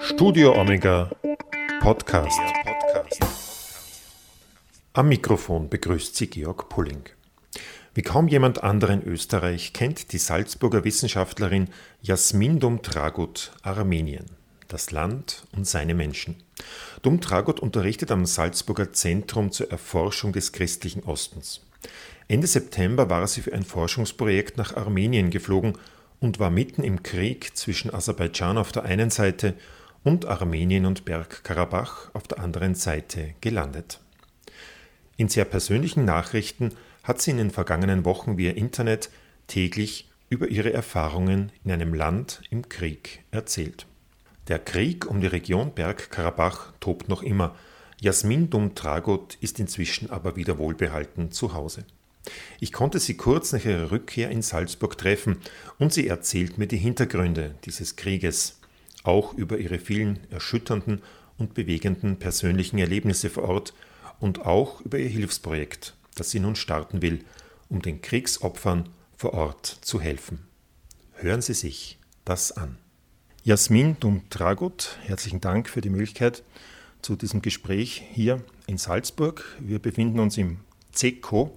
Studio Omega Podcast. Am Mikrofon begrüßt Sie Georg Pulling. Wie kaum jemand anderer in Österreich kennt die Salzburger Wissenschaftlerin Jasmin Dumtragut Armenien, das Land und seine Menschen. Dumtragut unterrichtet am Salzburger Zentrum zur Erforschung des christlichen Ostens. Ende September war sie für ein Forschungsprojekt nach Armenien geflogen und war mitten im Krieg zwischen Aserbaidschan auf der einen Seite und Armenien und Bergkarabach auf der anderen Seite gelandet. In sehr persönlichen Nachrichten hat sie in den vergangenen Wochen via Internet täglich über ihre Erfahrungen in einem Land im Krieg erzählt. Der Krieg um die Region Bergkarabach tobt noch immer. Jasmin Dumtragut ist inzwischen aber wieder wohlbehalten zu Hause. Ich konnte sie kurz nach ihrer Rückkehr in Salzburg treffen und sie erzählt mir die Hintergründe dieses Krieges, auch über ihre vielen erschütternden und bewegenden persönlichen Erlebnisse vor Ort und auch über ihr Hilfsprojekt, das sie nun starten will, um den Kriegsopfern vor Ort zu helfen. Hören Sie sich das an. Jasmin Dumtragut, herzlichen Dank für die Möglichkeit zu diesem Gespräch hier in Salzburg. Wir befinden uns im CECO,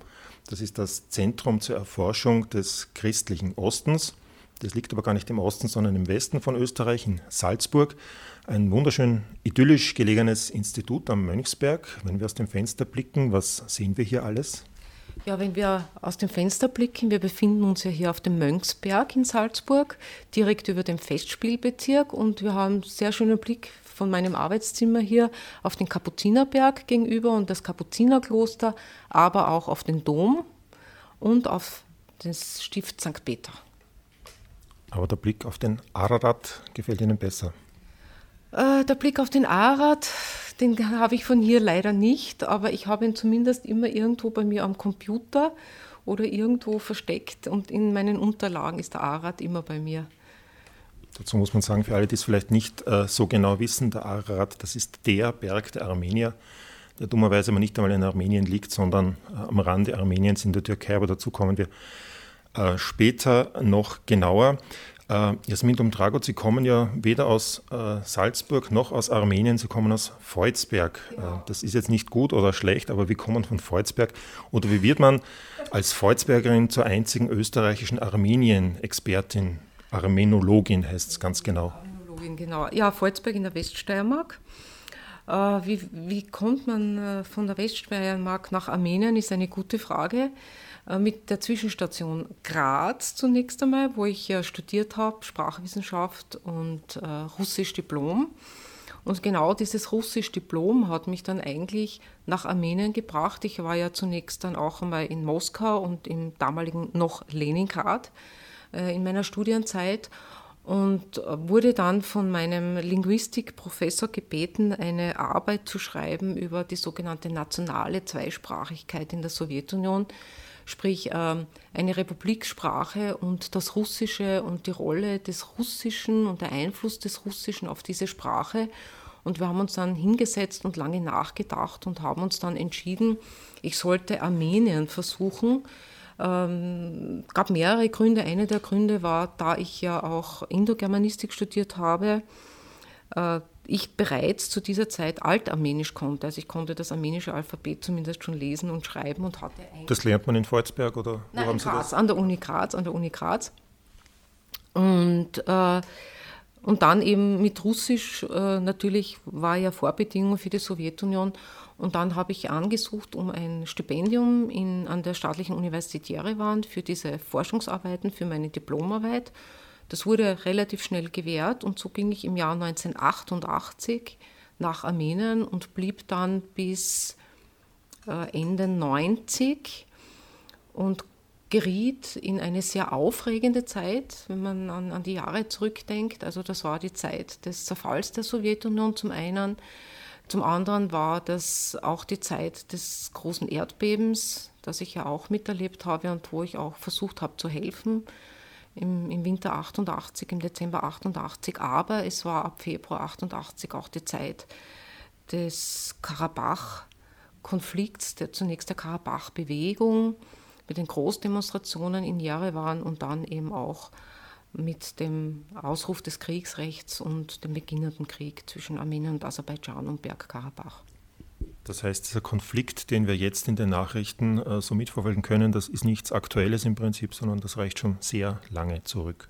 das ist das Zentrum zur Erforschung des christlichen Ostens. Das liegt aber gar nicht im Osten, sondern im Westen von Österreich, in Salzburg. Ein wunderschön idyllisch gelegenes Institut am Mönchsberg. Wenn wir aus dem Fenster blicken, was sehen wir hier alles? Ja, wenn wir aus dem Fenster blicken, wir befinden uns ja hier auf dem Mönchsberg in Salzburg, direkt über dem Festspielbezirk und wir haben einen sehr schönen Blick von meinem Arbeitszimmer hier auf den Kapuzinerberg gegenüber und das Kapuzinerkloster, aber auch auf den Dom und auf das Stift St. Peter. Aber der Blick auf den Ararat gefällt Ihnen besser? Äh, der Blick auf den Ararat, den habe ich von hier leider nicht, aber ich habe ihn zumindest immer irgendwo bei mir am Computer oder irgendwo versteckt und in meinen Unterlagen ist der Ararat immer bei mir. Dazu muss man sagen, für alle, die es vielleicht nicht äh, so genau wissen, der Ararat, das ist der Berg der Armenier, der dummerweise aber nicht einmal in Armenien liegt, sondern äh, am Rande Armeniens in der Türkei, aber dazu kommen wir äh, später noch genauer. Äh, Jasmin Dumdragot, Sie kommen ja weder aus äh, Salzburg noch aus Armenien, Sie kommen aus Volzberg. Genau. das ist jetzt nicht gut oder schlecht, aber wie kommt man von Volzberg oder wie wird man als Volzbergerin zur einzigen österreichischen Armenien-Expertin? Armenologin heißt es ganz genau. Armenologin, genau. Ja, Volzberg in der Weststeiermark. Wie, wie kommt man von der Weststeiermark nach Armenien, ist eine gute Frage. Äh, mit der Zwischenstation Graz zunächst einmal, wo ich studiert habe, Sprachwissenschaft und äh, Russisch Diplom. Und genau dieses Russisch Diplom hat mich dann eigentlich nach Armenien gebracht. Ich war ja zunächst dann auch einmal in Moskau und im damaligen noch Leningrad äh, in meiner Studienzeit und wurde dann von meinem Linguistikprofessor gebeten, eine Arbeit zu schreiben über die sogenannte nationale Zweisprachigkeit in der Sowjetunion sprich ähm, eine Republiksprache und das Russische und die Rolle des Russischen und der Einfluss des Russischen auf diese Sprache. Und wir haben uns dann hingesetzt und lange nachgedacht und haben uns dann entschieden, ich sollte Armenien versuchen. Ähm, gab mehrere Gründe. Einer der Gründe war, da ich ja auch Indogermanistik studiert habe, äh, ich bereits zu dieser Zeit Altarmenisch konnte. Also ich konnte das armenische Alphabet zumindest schon lesen und schreiben und hatte Das lernt man in Volzberg oder wo Nein, haben Sie Graz, das? An der Uni Graz, an der Uni Graz. Und, äh, und dann eben mit Russisch äh, natürlich war ja Vorbedingung für die Sowjetunion. Und dann habe ich angesucht um ein Stipendium in, an der staatlichen Universität Jerewan für diese Forschungsarbeiten, für meine Diplomarbeit. Das wurde relativ schnell gewährt und so ging ich im Jahr 1988 nach Armenien und blieb dann bis äh, Ende 90 und geriet in eine sehr aufregende Zeit, wenn man an, an, die Jahre zurückdenkt. Also das war die Zeit des Zerfalls der Sowjetunion zum einen. Zum anderen war das auch die Zeit des großen Erdbebens, das ich ja auch miterlebt habe und wo ich auch versucht habe zu helfen im, im Winter 88, im Dezember 88, aber es war ab Februar 88 auch die Zeit des Karabach-Konflikts, der zunächst der Karabach-Bewegung mit den Großdemonstrationen in Jerewan und dann eben auch mit dem Ausruf des Kriegsrechts und dem beginnenden Krieg zwischen Armenien und Aserbaidschan und Bergkarabach. Das heißt, dieser Konflikt, den wir jetzt in den Nachrichten äh, so mitverfolgen können, das ist nichts Aktuelles im Prinzip, sondern das reicht schon sehr lange zurück.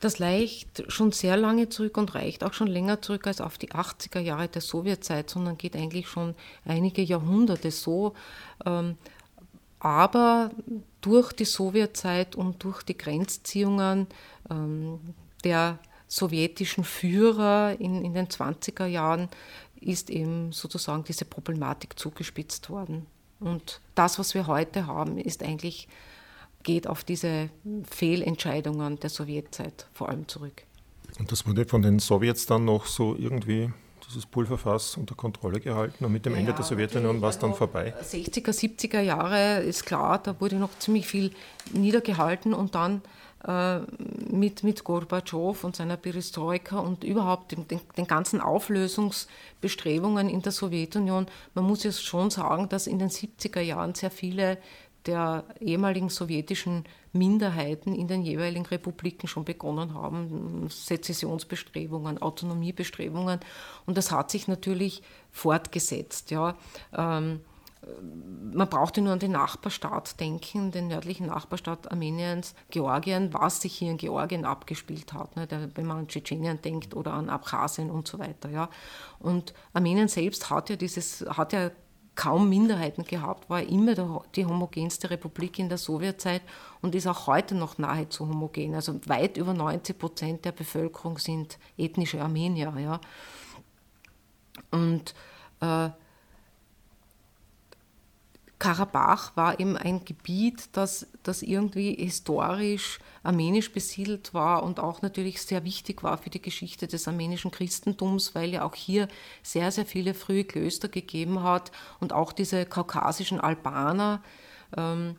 Das reicht schon sehr lange zurück und reicht auch schon länger zurück als auf die 80er Jahre der Sowjetzeit, sondern geht eigentlich schon einige Jahrhunderte so. Ähm, aber durch die Sowjetzeit und durch die Grenzziehungen ähm, der sowjetischen Führer in, in den 20er Jahren ist eben sozusagen diese Problematik zugespitzt worden. Und das, was wir heute haben, ist eigentlich, geht auf diese Fehlentscheidungen der Sowjetzeit vor allem zurück. Und das wurde von den Sowjets dann noch so irgendwie dieses Pulverfass unter Kontrolle gehalten und mit dem ja, Ende der Sowjetunion war es dann vorbei? 60er, 70er Jahre ist klar, da wurde noch ziemlich viel niedergehalten und dann äh, mit, mit Gorbatschow und seiner Perestroika und überhaupt den, den, den, ganzen Auflösungsbestrebungen in der Sowjetunion. Man muss jetzt schon sagen, dass in den 70er Jahren sehr viele der ehemaligen sowjetischen Minderheiten in den jeweiligen Republiken schon begonnen haben, Sezessionsbestrebungen, Autonomiebestrebungen. Und das hat sich natürlich fortgesetzt. Ja. Ähm, man brauchte nur an den Nachbarstaat denken, den nördlichen Nachbarstaat Armeniens, Georgien, was sich hier in Georgien abgespielt hat, ne, wenn man an Tschetschenien denkt oder an Abchasien und so weiter. Ja. Und Armenien selbst hat ja, dieses, hat ja kaum Minderheiten gehabt, war immer die homogenste Republik in der Sowjetzeit und ist auch heute noch nahezu homogen. Also weit über 90 Prozent der Bevölkerung sind ethnische Armenier. Ja. Und äh, Karabach war eben ein Gebiet, das, das irgendwie historisch armenisch besiedelt war und auch natürlich sehr wichtig war für die Geschichte des armenischen Christentums, weil ja auch hier sehr, sehr viele frühe Klöster gegeben hat und auch diese kaukasischen Albaner ähm,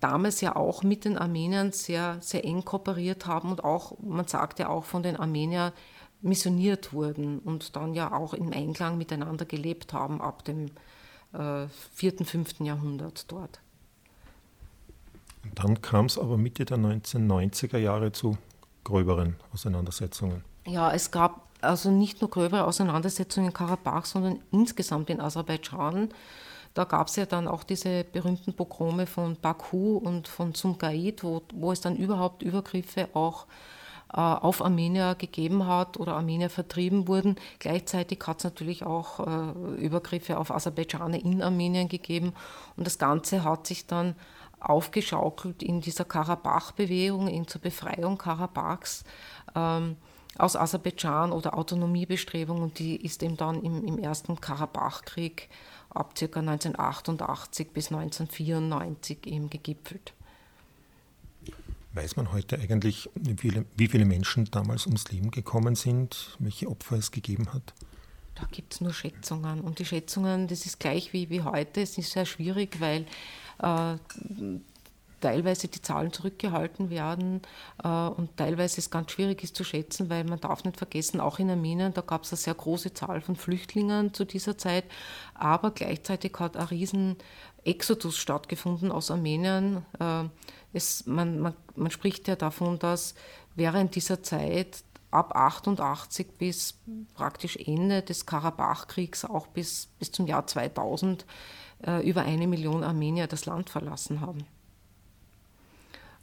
damals ja auch mit den Armeniern sehr, sehr eng kooperiert haben und auch, man sagt ja auch von den Armeniern missioniert wurden und dann ja auch im Einklang miteinander gelebt haben ab dem äh, 4., 5. Jahrhundert dort. Und dann kam es aber Mitte der 1990er Jahre zu gröberen Auseinandersetzungen. Ja, es gab also nicht nur gröbere Auseinandersetzungen in Karabach, sondern insgesamt in Aserbaidschan. Da gab es ja dann auch diese berühmten Pogrome von Baku und von Sumgait, wo, wo es dann überhaupt Übergriffe auch äh, auf Armenier gegeben hat oder Armenier vertrieben wurden. Gleichzeitig hat es natürlich auch äh, Übergriffe auf Aserbaidschaner in Armenien gegeben und das Ganze hat sich dann aufgeschaukelt in dieser Karabach-Bewegung, in zur Befreiung Karabachs ähm, aus Aserbaidschan oder Autonomiebestrebung und die ist eben dann im, im ersten Karabach-Krieg ab ca. 1988 bis 1994 eben gegipfelt. Weiß man heute eigentlich, wie viele, wie viele Menschen damals ums Leben gekommen sind, welche Opfer es gegeben hat? Da gibt es nur Schätzungen. Und die Schätzungen, das ist gleich wie, wie heute. Es ist sehr schwierig, weil äh, teilweise die Zahlen zurückgehalten werden äh, und teilweise es ganz schwierig ist zu schätzen, weil man darf nicht vergessen, auch in Armenien, da gab es eine sehr große Zahl von Flüchtlingen zu dieser Zeit, aber gleichzeitig hat ein riesen Exodus stattgefunden aus Armenien. Äh, es, man, man, man spricht ja davon, dass während dieser Zeit ab 88 bis praktisch Ende des Karabachkriegs, auch bis, bis zum Jahr 2000, äh, über eine Million Armenier das Land verlassen haben.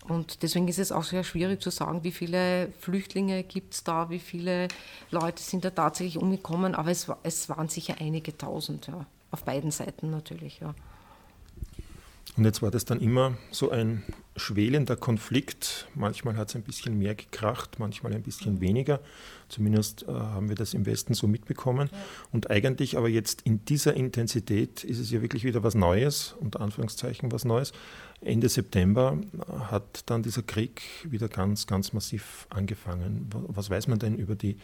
Und deswegen ist es auch sehr schwierig zu sagen, wie viele Flüchtlinge gibt es da, wie viele Leute sind da tatsächlich umgekommen, aber es, es waren sicher einige tausend, ja. auf beiden Seiten natürlich. Ja. Und jetzt war das dann immer so ein schwelender Konflikt. Manchmal hat es ein bisschen mehr gekracht, manchmal ein bisschen weniger. Zumindest äh, haben wir das im Westen so mitbekommen. Und eigentlich aber jetzt in dieser Intensität ist es ja wirklich wieder was Neues, unter Anführungszeichen was Neues. Ende September hat dann dieser Krieg wieder ganz, ganz massiv angefangen. Was weiß man denn über die,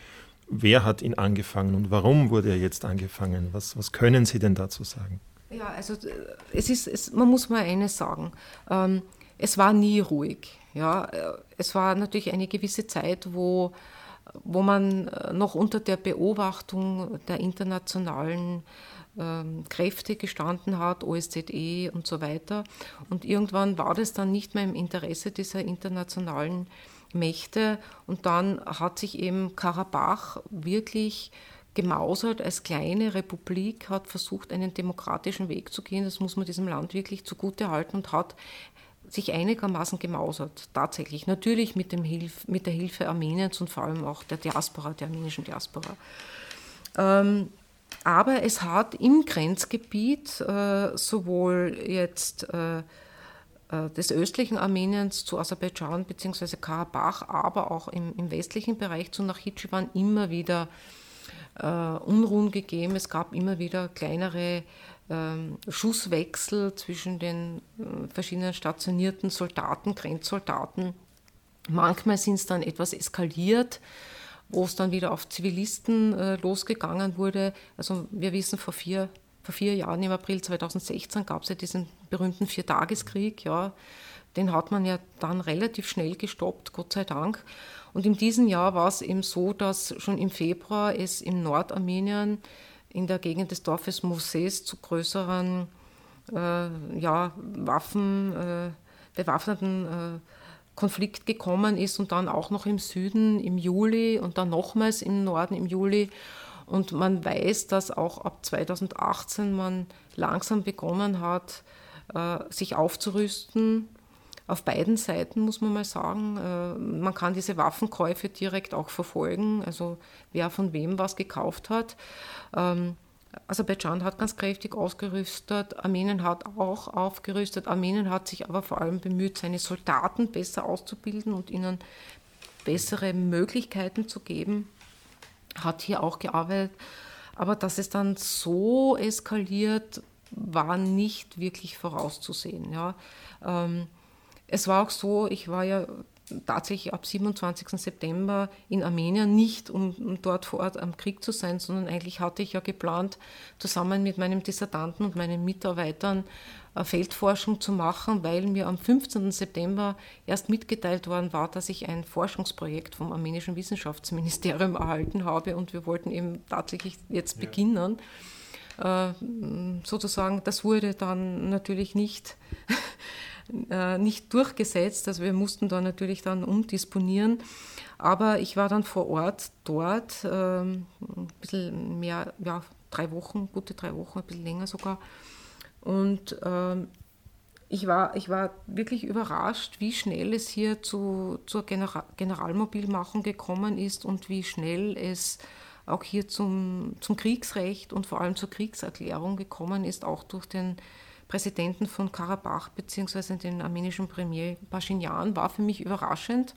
wer hat ihn angefangen und warum wurde er jetzt angefangen? Was, was können Sie denn dazu sagen? Ja, also äh, es ist, es, man muss mal eines sagen. Ähm, es war nie ruhig. Ja, äh, es war natürlich eine gewisse Zeit, wo, wo man äh, noch unter der Beobachtung der internationalen ähm, Kräfte gestanden hat, OSZE und so weiter. Und irgendwann war das dann nicht mehr im Interesse dieser internationalen Mächte. Und dann hat sich eben Karabach wirklich gemausert als kleine Republik, hat versucht, einen demokratischen Weg zu gehen. Das muss man diesem Land wirklich zugute halten und hat sich einigermaßen gemausert, tatsächlich. Natürlich mit, dem Hilf, mit der Hilfe Armeniens und vor allem auch der Diaspora, der armenischen Diaspora. Ähm, aber es hat im Grenzgebiet äh, sowohl jetzt äh, äh, des östlichen Armeniens zu Aserbaidschan bzw. Karabach, aber auch im, im, westlichen Bereich zu Nachitschewan immer wieder äh, Unruhen gegeben. Es gab immer wieder kleinere ähm, Schusswechsel zwischen den äh, verschiedenen stationierten Soldaten, Grenzsoldaten. Manchmal sind es dann etwas eskaliert, wo es dann wieder auf Zivilisten äh, losgegangen wurde. Also wir wissen, vor vier, vor vier Jahren, im April 2016, gab es ja diesen berühmten Viertageskrieg. Ja. Den hat man ja dann relativ schnell gestoppt, Gott sei Dank. Und in diesem Jahr war es eben so, dass schon im Februar es in Nordarmenien in der Gegend des Dorfes Moses zu größeren äh, ja, Waffen, äh, bewaffneten äh, Konflikt gekommen ist und dann auch noch im Süden im Juli und dann nochmals im Norden im Juli. Und man weiß, dass auch ab 2018 man langsam begonnen hat, äh, sich aufzurüsten auf beiden Seiten, muss man mal sagen. Äh, man kann diese Waffenkäufe direkt auch verfolgen, also wer von wem was gekauft hat. Ähm, Aserbaidschan hat ganz kräftig ausgerüstet, Armenien hat auch aufgerüstet. Armenien hat sich aber vor allem bemüht, seine Soldaten besser auszubilden und ihnen bessere Möglichkeiten zu geben, hat hier auch gearbeitet. Aber dass es dann so eskaliert, war nicht wirklich vorauszusehen. Ja. Ähm, es war auch so, ich war ja tatsächlich ab 27. September in Armenien, nicht um, dort vor Ort am Krieg zu sein, sondern eigentlich hatte ich ja geplant, zusammen mit meinem Dissertanten und meinen Mitarbeitern äh, Feldforschung zu machen, weil mir am 15. September erst mitgeteilt worden war, dass ich ein Forschungsprojekt vom armenischen Wissenschaftsministerium erhalten habe und wir wollten eben tatsächlich jetzt ja. beginnen. Äh, sozusagen, das wurde dann natürlich nicht äh, nicht durchgesetzt. Also wir mussten da natürlich dann umdisponieren. Aber ich war dann vor Ort dort, ähm, ein bisschen mehr, ja, drei Wochen, gute drei Wochen, ein bisschen länger sogar. Und ähm, ich war, ich war wirklich überrascht, wie schnell es hier zu, zur General Generalmobilmachung gekommen ist und wie schnell es auch hier zum, zum Kriegsrecht und vor allem zur Kriegserklärung gekommen ist, auch durch den Präsidenten von Karabach bzw. den armenischen Premier Pashinyan war für mich überraschend.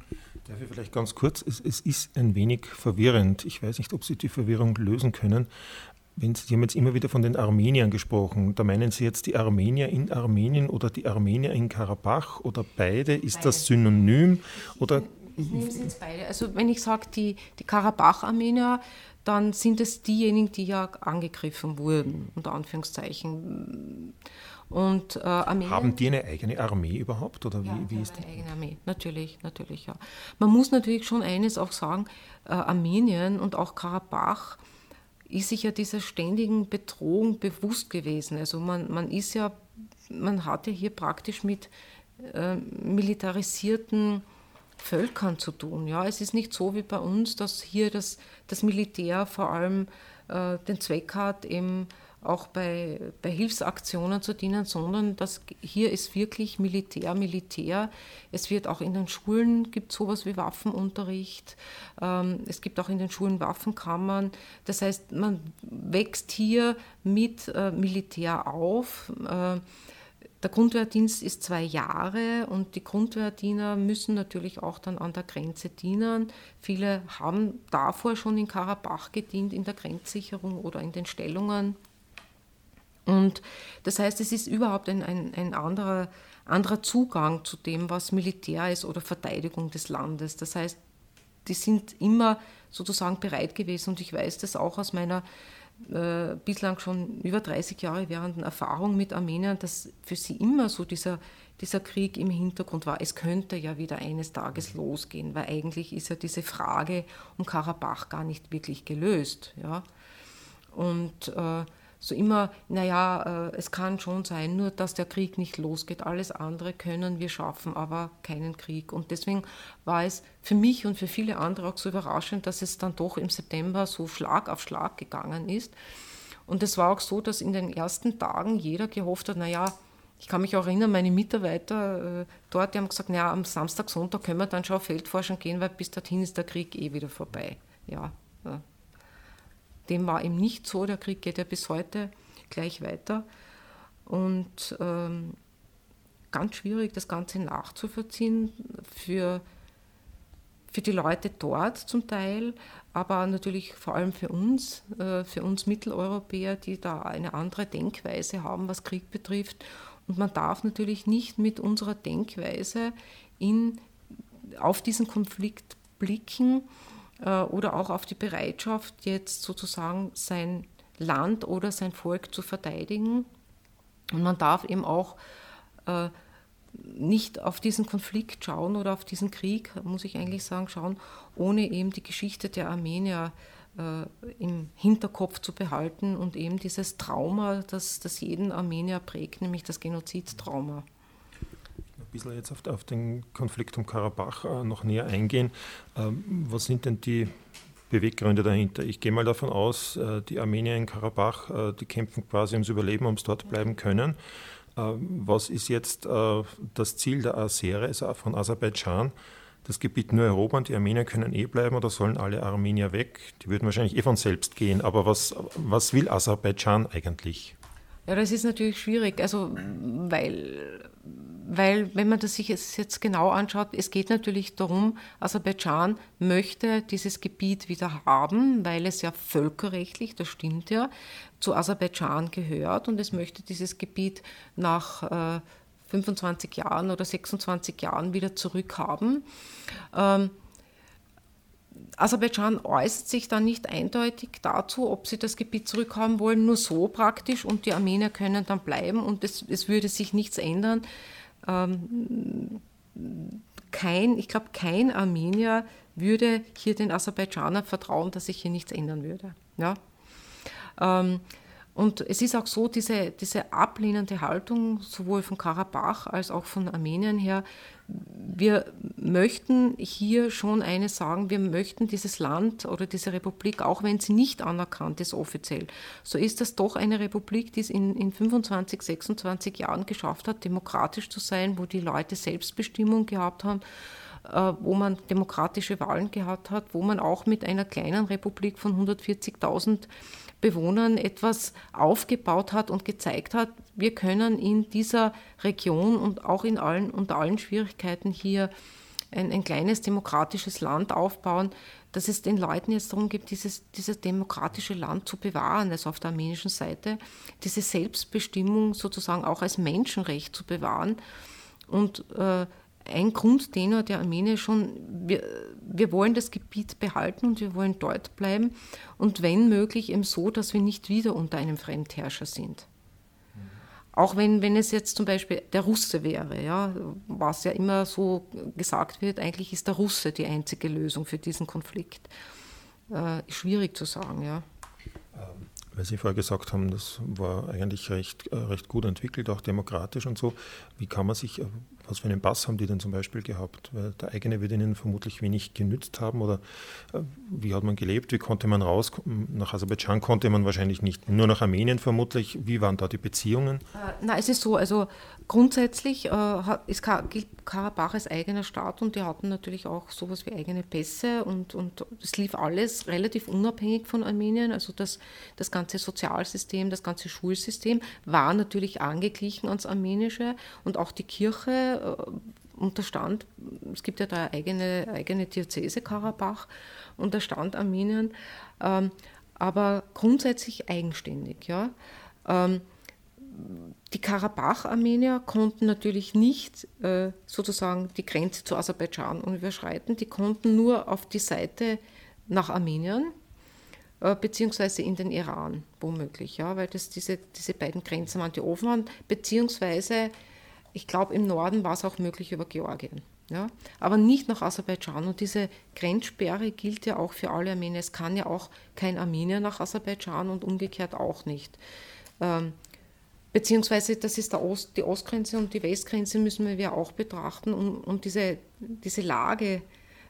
Darf ich vielleicht ganz kurz? Es, es, ist ein wenig verwirrend. Ich weiß nicht, ob Sie die Verwirrung lösen können. Wenn Sie, Sie haben jetzt immer wieder von den Armeniern gesprochen. Da meinen Sie jetzt die Armenier in Armenien oder die Armenier in Karabach oder beide? Ist beide. das synonym? Oder ich nehme es jetzt beide. Also wenn ich sage, die, die Karabach-Armenier, dann sind es diejenigen, die ja angegriffen wurden, unter Anführungszeichen. Und, äh, Haben die eine eigene Armee überhaupt? Oder wie, ja, wie ist eine die? eigene Armee, natürlich, natürlich, ja. Man muss natürlich schon eines auch sagen, äh, Armenien und auch Karabach ist sich ja dieser ständigen Bedrohung bewusst gewesen. Also man, man ist ja, man hat ja hier praktisch mit äh, militarisierten Völkern zu tun. Ja, es ist nicht so wie bei uns, dass hier das, das Militär vor allem äh, den Zweck hat, eben auch bei, bei Hilfsaktionen zu dienen, sondern das, hier ist wirklich Militär, Militär. Es wird auch in den Schulen, gibt sowas wie Waffenunterricht, ähm, es gibt auch in den Schulen Waffenkammern. Das heißt, man wächst hier mit äh, Militär auf. Äh, der Grundwehrdienst ist zwei Jahre und die Grundwehrdiener müssen natürlich auch dann an der Grenze dienen. Viele haben davor schon in Karabach gedient, in der Grenzsicherung oder in den Stellungen. Und das heißt, es ist überhaupt ein, ein, ein anderer, anderer Zugang zu dem, was Militär ist oder Verteidigung des Landes. Das heißt, die sind immer sozusagen bereit gewesen und ich weiß das auch aus meiner äh, bislang schon über 30 Jahre währenden Erfahrung mit Armenien, dass für sie immer so dieser, dieser Krieg im Hintergrund war. Es könnte ja wieder eines Tages losgehen, weil eigentlich ist ja diese Frage um Karabach gar nicht wirklich gelöst. Ja? Und äh, so immer, naja, äh, es kann schon sein, nur dass der Krieg nicht losgeht. Alles andere können wir schaffen, aber keinen Krieg. Und deswegen war es für mich und für viele andere auch so überraschend, dass es dann doch im September so Schlag auf Schlag gegangen ist. Und es war auch so, dass in den ersten Tagen jeder gehofft hat, naja, ich kann mich auch erinnern, meine Mitarbeiter äh, dort, die haben gesagt, naja, am Samstag, Sonntag können wir dann schon auf Feldforschung gehen, weil bis dorthin ist der Krieg eh wieder vorbei. Ja, ja. Dem war eben nicht so, der Krieg geht ja bis heute gleich weiter. Und ähm, ganz schwierig, das Ganze nachzuvollziehen für, für die Leute dort zum Teil, aber natürlich vor allem für uns, äh, für uns Mitteleuropäer, die da eine andere Denkweise haben, was Krieg betrifft. Und man darf natürlich nicht mit unserer Denkweise in, auf diesen Konflikt blicken oder auch auf die Bereitschaft, jetzt sozusagen sein Land oder sein Volk zu verteidigen. Und man darf eben auch äh, nicht auf diesen Konflikt schauen oder auf diesen Krieg, muss ich eigentlich sagen, schauen, ohne eben die Geschichte der Armenier äh, im Hinterkopf zu behalten und eben dieses Trauma, das, das jeden Armenier prägt, nämlich das Genozidtrauma bisschen jetzt auf, auf den Konflikt um Karabach äh, noch näher eingehen. Ähm, was sind denn die Beweggründe dahinter? Ich gehe mal davon aus, äh, die Armenier in Karabach, äh, die kämpfen quasi ums Überleben, ums dort bleiben können. Was ist jetzt das Ziel der Asere, also von Aserbaidschan? Das Gebiet nur erobern, die Armenier können eh bleiben oder sollen alle Armenier weg? Die würden wahrscheinlich eh von selbst gehen, aber was, was will Aserbaidschan eigentlich? Ja, das ist natürlich schwierig, also weil, weil wenn man das sich jetzt genau anschaut, es geht natürlich darum, Aserbaidschan möchte dieses Gebiet wieder haben, weil es ja völkerrechtlich, das stimmt ja, zu Aserbaidschan gehört und es möchte dieses Gebiet nach äh, 25 Jahren oder 26 Jahren wieder zurückhaben. Ähm, Aserbaidschan äußert sich dann nicht eindeutig dazu, ob sie das Gebiet zurückhaben wollen, nur so praktisch und die Armenier können dann bleiben und es, es würde sich nichts ändern. Ähm, kein, ich glaube, kein Armenier würde hier den Aserbaidschanern vertrauen, dass sich hier nichts ändern würde. Ja? Ähm, und es ist auch so, diese, diese ablehnende Haltung sowohl von Karabach als auch von Armenien her, wir möchten hier schon eines sagen, wir möchten dieses Land oder diese Republik, auch wenn sie nicht anerkannt ist offiziell, so ist das doch eine Republik, die es in, in 25, 26 Jahren geschafft hat, demokratisch zu sein, wo die Leute Selbstbestimmung gehabt haben äh, wo man demokratische Wahlen gehabt hat, wo man auch mit einer kleinen Republik von 140.000 Bewohnern etwas aufgebaut hat und gezeigt hat, wir können in dieser Region und auch in allen, unter allen Schwierigkeiten hier ein, ein kleines demokratisches Land aufbauen, dass es den Leuten jetzt darum geht, dieses, dieses demokratische Land zu bewahren, also auf der armenischen Seite, diese Selbstbestimmung sozusagen auch als Menschenrecht zu bewahren und äh, ein Grundtenor der Armenier schon, wir, wir wollen das Gebiet behalten und wir wollen dort bleiben und wenn möglich eben so, dass wir nicht wieder unter einem Fremdherrscher sind. Auch wenn, wenn es jetzt zum Beispiel der Russe wäre, ja, was ja immer so gesagt wird, eigentlich ist der Russe die einzige Lösung für diesen Konflikt. Äh, schwierig zu sagen, ja. Ähm, weil Sie vorher gesagt haben, das war eigentlich recht, äh, recht gut entwickelt, auch demokratisch und so. Wie kann man sich, äh, was für einen Pass haben die denn zum Beispiel gehabt? Weil der eigene wird ihnen vermutlich wenig genützt haben oder äh, wie hat man gelebt? Wie konnte man raus? Nach Aserbaidschan konnte man wahrscheinlich nicht, nur nach Armenien vermutlich. Wie waren da die Beziehungen? Äh, na, es ist so, also grundsätzlich äh, ist Karabach als eigener Staat und die hatten natürlich auch sowas wie eigene Pässe und, und es lief alles relativ unabhängig von Armenien. Also das, das ganze Sozialsystem, das ganze Schulsystem war natürlich angeglichen ans Armenische und auch die Kirche äh, unterstand, es gibt ja da eigene, eigene Diözese Karabach, unterstand Armenien, ähm, aber grundsätzlich eigenständig. Ja. Ähm, die Karabach-Armenier konnten natürlich nicht äh, sozusagen die Grenze zu Aserbaidschan überschreiten, die konnten nur auf die Seite nach Armenien, äh, beziehungsweise in den Iran, womöglich, ja, weil das diese, diese beiden Grenzen waren, die offen waren, beziehungsweise ich glaube, im Norden war es auch möglich über Georgien. Ja? Aber nicht nach Aserbaidschan. Und diese Grenzsperre gilt ja auch für alle Armenier. Es kann ja auch kein Armenier nach Aserbaidschan und umgekehrt auch nicht. Ähm, beziehungsweise das ist Ost, die Ostgrenze und die Westgrenze müssen wir auch betrachten, um, um diese, diese Lage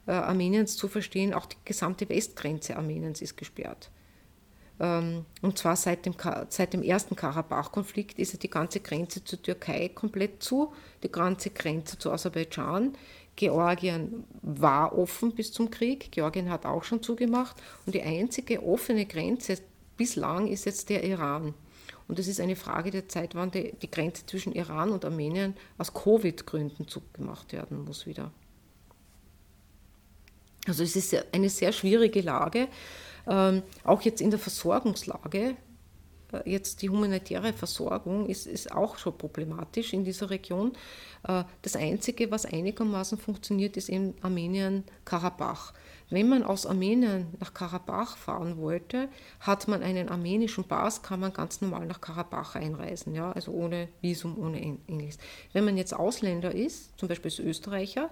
äh, Armeniens zu verstehen. Auch die gesamte Westgrenze Armeniens ist gesperrt. Ähm, und zwar seit dem, seit dem ersten Karabach-Konflikt ist die ganze Grenze zur Türkei komplett zu, die ganze Grenze zu Aserbaidschan. Georgien war offen bis zum Krieg, Georgien hat auch schon zugemacht und die einzige offene Grenze bislang ist jetzt der Iran. Und es ist eine Frage der Zeit, wann die, die Grenze zwischen Iran und Armenien aus Covid-Gründen zugemacht werden muss wieder. Also es ist eine sehr schwierige Lage. Ähm, auch jetzt in der Versorgungslage, äh, jetzt die humanitäre Versorgung ist, ist auch schon problematisch in dieser Region. Äh, das Einzige, was einigermaßen funktioniert, ist in Armenien-Karabach. Wenn man aus Armenien nach Karabach fahren wollte, hat man einen armenischen Pass, kann man ganz normal nach Karabach einreisen, ja, also ohne Visum, ohne ähnliches. Wenn man jetzt Ausländer ist, zum Beispiel als Österreicher,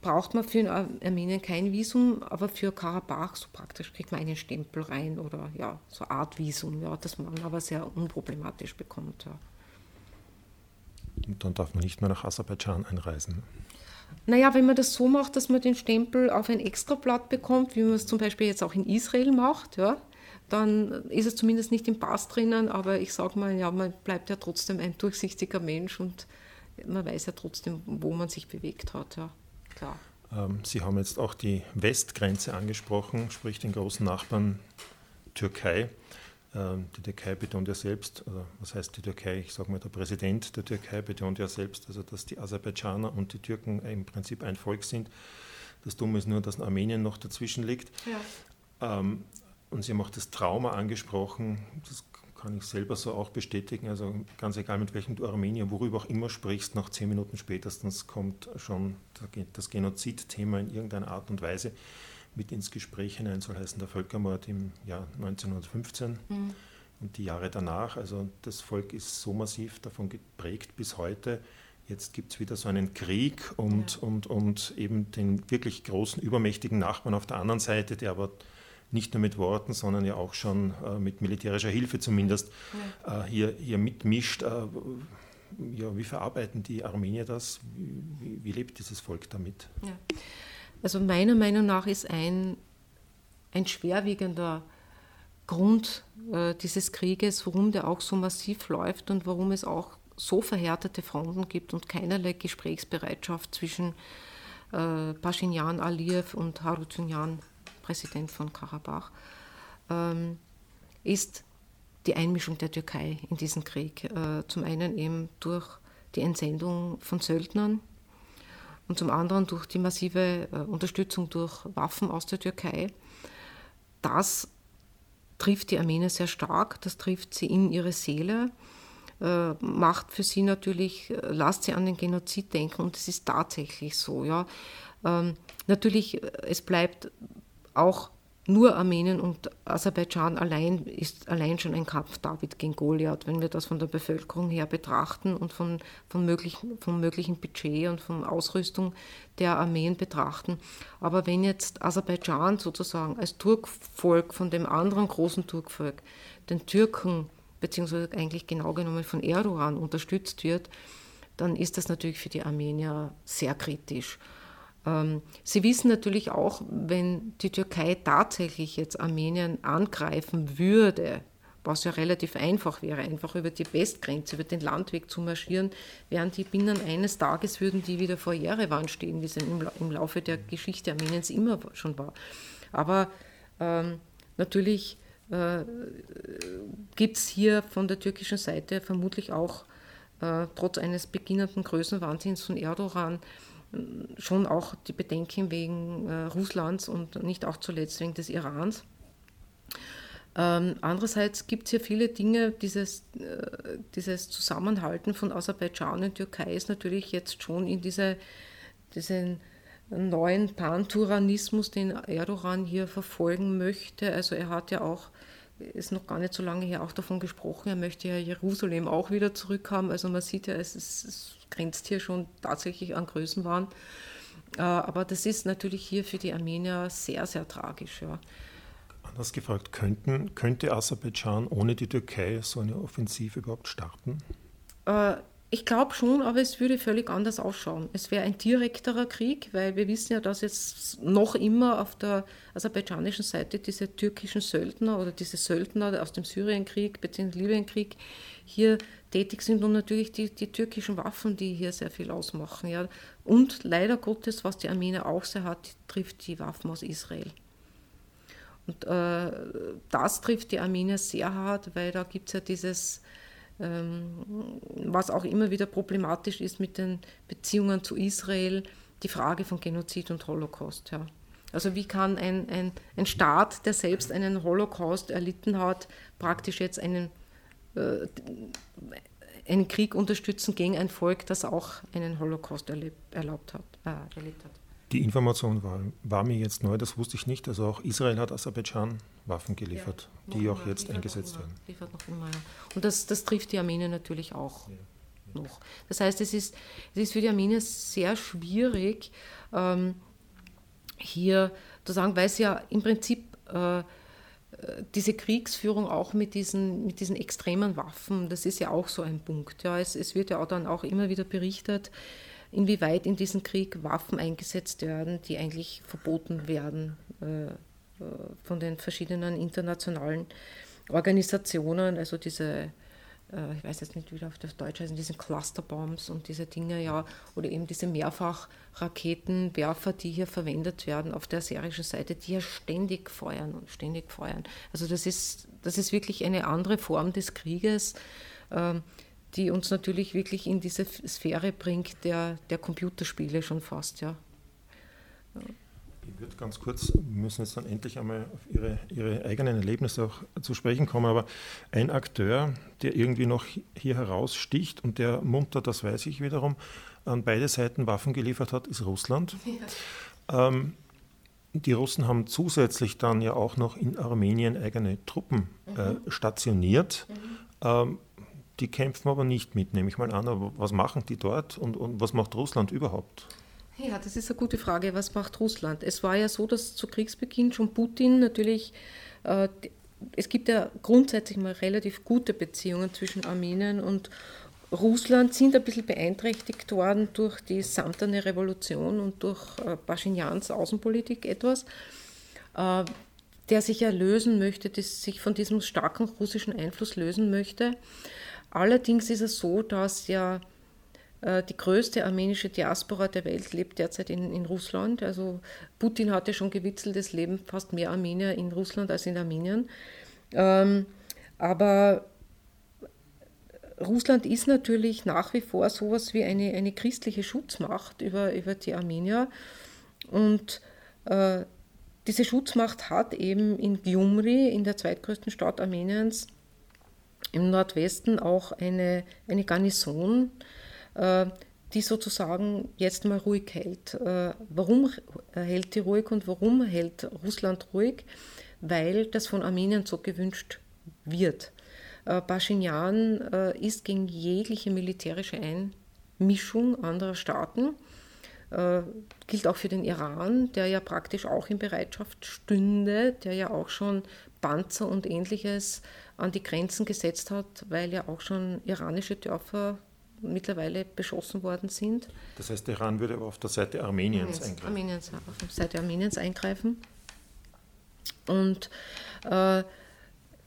braucht man für Armenien kein Visum, aber für Karabach so praktisch kriegt man einen Stempel rein oder ja, so eine Art Visum, ja, das man aber sehr unproblematisch bekommt. Ja. Und dann darf man nicht mehr nach Aserbaidschan einreisen. Naja, wenn man das so macht, dass man den Stempel auf ein Extrablatt bekommt, wie man es zum Beispiel jetzt auch in Israel macht, ja, dann ist es zumindest nicht im Pass drinnen, aber ich sage mal, ja, man bleibt ja trotzdem ein durchsichtiger Mensch und man weiß ja trotzdem, wo man sich bewegt hat. Ja klar. Ähm, Sie haben jetzt auch die Westgrenze angesprochen, sprich den großen Nachbarn Türkei. Ähm, die Türkei betont ja selbst, also was heißt die Türkei? Ich sage mal, der Präsident der Türkei betont ja selbst, also dass die Aserbaidschaner und die Türken im Prinzip ein Volk sind. Das Dumme ist nur, dass Armenien noch dazwischen liegt. Ja. Ähm, und Sie haben auch das Trauma angesprochen. Das kann ich selber so auch bestätigen. Also ganz egal, mit welchem du Armenier, worüber auch immer sprichst, nach zehn Minuten spätestens kommt schon das Genozidthema in irgendeiner Art und Weise mit ins Gespräch hinein, soll heißen der Völkermord im Jahr 1915 mhm. und die Jahre danach. Also das Volk ist so massiv davon geprägt bis heute. Jetzt gibt es wieder so einen Krieg und, ja. und, und eben den wirklich großen, übermächtigen Nachbarn auf der anderen Seite, der aber nicht nur mit Worten, sondern ja auch schon äh, mit militärischer Hilfe zumindest ja. äh, hier, hier mitmischt. Äh, ja, wie verarbeiten die Armenier das? Wie, wie, wie lebt dieses Volk damit? Ja. Also meiner Meinung nach ist ein, ein schwerwiegender Grund äh, dieses Krieges, warum der auch so massiv läuft und warum es auch so verhärtete Fronten gibt und keinerlei Gesprächsbereitschaft zwischen äh, Pashinyan Aliyev und Harutyunyan Präsident von Karabach, ähm, ist die Einmischung der Türkei in diesen Krieg. Äh, zum einen eben durch die Entsendung von Söldnern und zum anderen durch die massive äh, Unterstützung durch Waffen aus der Türkei. Das trifft die Armenier sehr stark, das trifft sie in ihre Seele, äh, macht für sie natürlich, lasst sie an den Genozid denken und es ist tatsächlich so. Ja. Ähm, natürlich, es bleibt auch nur Armenien und Aserbaidschan allein ist allein schon ein Kampf David gegen Goliath, wenn wir das von der Bevölkerung her betrachten und von, von möglichen, vom möglichen Budget und von Ausrüstung der Armeen betrachten. Aber wenn jetzt Aserbaidschan sozusagen als Turkvolk von dem anderen großen Turkvolk, den Türken, beziehungsweise eigentlich genau genommen von Erdogan unterstützt wird, dann ist das natürlich für die Armenier sehr kritisch. Ähm, Sie wissen natürlich auch, wenn die Türkei tatsächlich jetzt Armenien angreifen würde, was ja relativ einfach wäre, einfach über die Westgrenze, über den Landweg zu marschieren, während die binnen eines Tages würden die wieder vor Jerewan stehen, wie es im Laufe der Geschichte Armeniens immer schon war. Aber ähm, natürlich äh, gibt es hier von der türkischen Seite vermutlich auch äh, trotz eines beginnenden Größenwahnsinns von Erdogan schon auch die Bedenken wegen äh, Russlands und nicht auch zuletzt wegen des Irans. Ähm, andererseits gibt es hier viele Dinge, dieses, äh, dieses Zusammenhalten von Aserbaidschan und Türkei ist natürlich jetzt schon in diese, diesen neuen Panturanismus, den Erdogan hier verfolgen möchte. Also er hat ja auch, ist noch gar nicht so lange her, auch davon gesprochen, er möchte ja Jerusalem auch wieder zurückhaben. Also man sieht ja, es, ist, es grenzt hier schon tatsächlich an Größenwahn. aber das ist natürlich hier für die Armenier sehr, sehr tragisch. Ja. Anders gefragt, könnten, könnte Aserbaidschan ohne die Türkei so eine Offensive überhaupt starten? Ich glaube schon, aber es würde völlig anders ausschauen. Es wäre ein direkterer Krieg, weil wir wissen ja, dass jetzt noch immer auf der aserbaidschanischen Seite diese türkischen Söldner oder diese Söldner aus dem Syrienkrieg bzw. Libyenkrieg hier tätig sind und natürlich die, die, türkischen Waffen, die hier sehr viel ausmachen. Ja. Und leider Gottes, was die Armee auch sehr hat, trifft die Waffen aus Israel. Und äh, das trifft die Armenier sehr hart, weil da gibt es ja dieses was auch immer wieder problematisch ist mit den Beziehungen zu Israel, die Frage von Genozid und Holocaust. Ja. Also wie kann ein, ein, ein Staat, der selbst einen Holocaust erlitten hat, praktisch jetzt einen, äh, einen Krieg unterstützen gegen ein Volk, das auch einen Holocaust erlebt, erlaubt hat, äh, erlebt hat. Die Information war, war, mir jetzt neu, das wusste ich nicht. Also auch Israel hat Aserbaidschan Waffen geliefert, ja, die auch jetzt eingesetzt werden. Liefert noch immer, ja. Und das, das trifft die Armenier natürlich auch ja. noch. Das heißt, es ist, es ist für die Armenier sehr schwierig, ähm, hier zu sagen, weil sie ja im Prinzip äh, diese Kriegsführung auch mit diesen, mit diesen extremen Waffen, das ist ja auch so ein Punkt. Ja. Es, es wird ja auch dann auch immer wieder berichtet, inwieweit in diesem Krieg Waffen eingesetzt werden, die eigentlich verboten werden äh, äh, von den verschiedenen internationalen Organisationen, also diese, äh, ich weiß jetzt nicht, wie das auf Deutsch heißen, diese Clusterbombs und diese Dinge, ja, oder eben diese Mehrfachraketenwerfer, die hier verwendet werden auf der assyerischen Seite, die ja ständig feuern und ständig feuern. Also das ist, das ist wirklich eine andere Form des Krieges. Ähm, die uns natürlich wirklich in diese Sphäre bringt der, der Computerspiele schon fast. Ja. Ich würde ganz kurz, wir müssen jetzt dann endlich einmal auf Ihre, Ihre eigenen Erlebnisse auch zu sprechen kommen, aber ein Akteur, der irgendwie noch hier heraussticht und der munter, das weiß ich wiederum, an beide Seiten Waffen geliefert hat, ist Russland. Ja. Ähm, die Russen haben zusätzlich dann ja auch noch in Armenien eigene Truppen äh, mhm. stationiert. Mhm. Ähm, die kämpfen aber nicht mit, nehme ich mal an. Aber was machen die dort und, und was macht Russland überhaupt? Ja, das ist eine gute Frage. Was macht Russland? Es war ja so, dass zu Kriegsbeginn schon Putin natürlich, äh, es gibt ja grundsätzlich mal relativ gute Beziehungen zwischen Armenien und Russland, sind ein bisschen beeinträchtigt worden durch die Samtane Revolution und durch äh, Paschinyans Außenpolitik etwas, äh, der sich ja lösen möchte, sich von diesem starken russischen Einfluss lösen möchte. Allerdings ist es so, dass ja äh, die größte armenische Diaspora der Welt lebt derzeit in, in Russland. Also Putin hatte schon gewitzelt, es leben fast mehr Armenier in Russland als in Armenien. Ähm, aber Russland ist natürlich nach wie vor sowas wie eine, eine christliche Schutzmacht über, über die Armenier. Und äh, diese Schutzmacht hat eben in Gyumri, in der zweitgrößten Stadt Armeniens, im Nordwesten auch eine, eine Garnison, äh, die sozusagen jetzt mal ruhig hält. Äh, warum hält die ruhig und warum hält Russland ruhig? Weil das von Armenien so gewünscht wird. Äh, Pashinyan äh, ist gegen jegliche militärische Einmischung anderer Staaten. Äh, gilt auch für den Iran, der ja praktisch auch in Bereitschaft stünde, der ja auch schon Panzer und ähnliches an die Grenzen gesetzt hat, weil ja auch schon iranische Dörfer mittlerweile beschossen worden sind. Das heißt, der Iran würde aber auf der Seite Armeniens, eingreifen. Armeniens, auf der Seite Armeniens eingreifen. Und äh,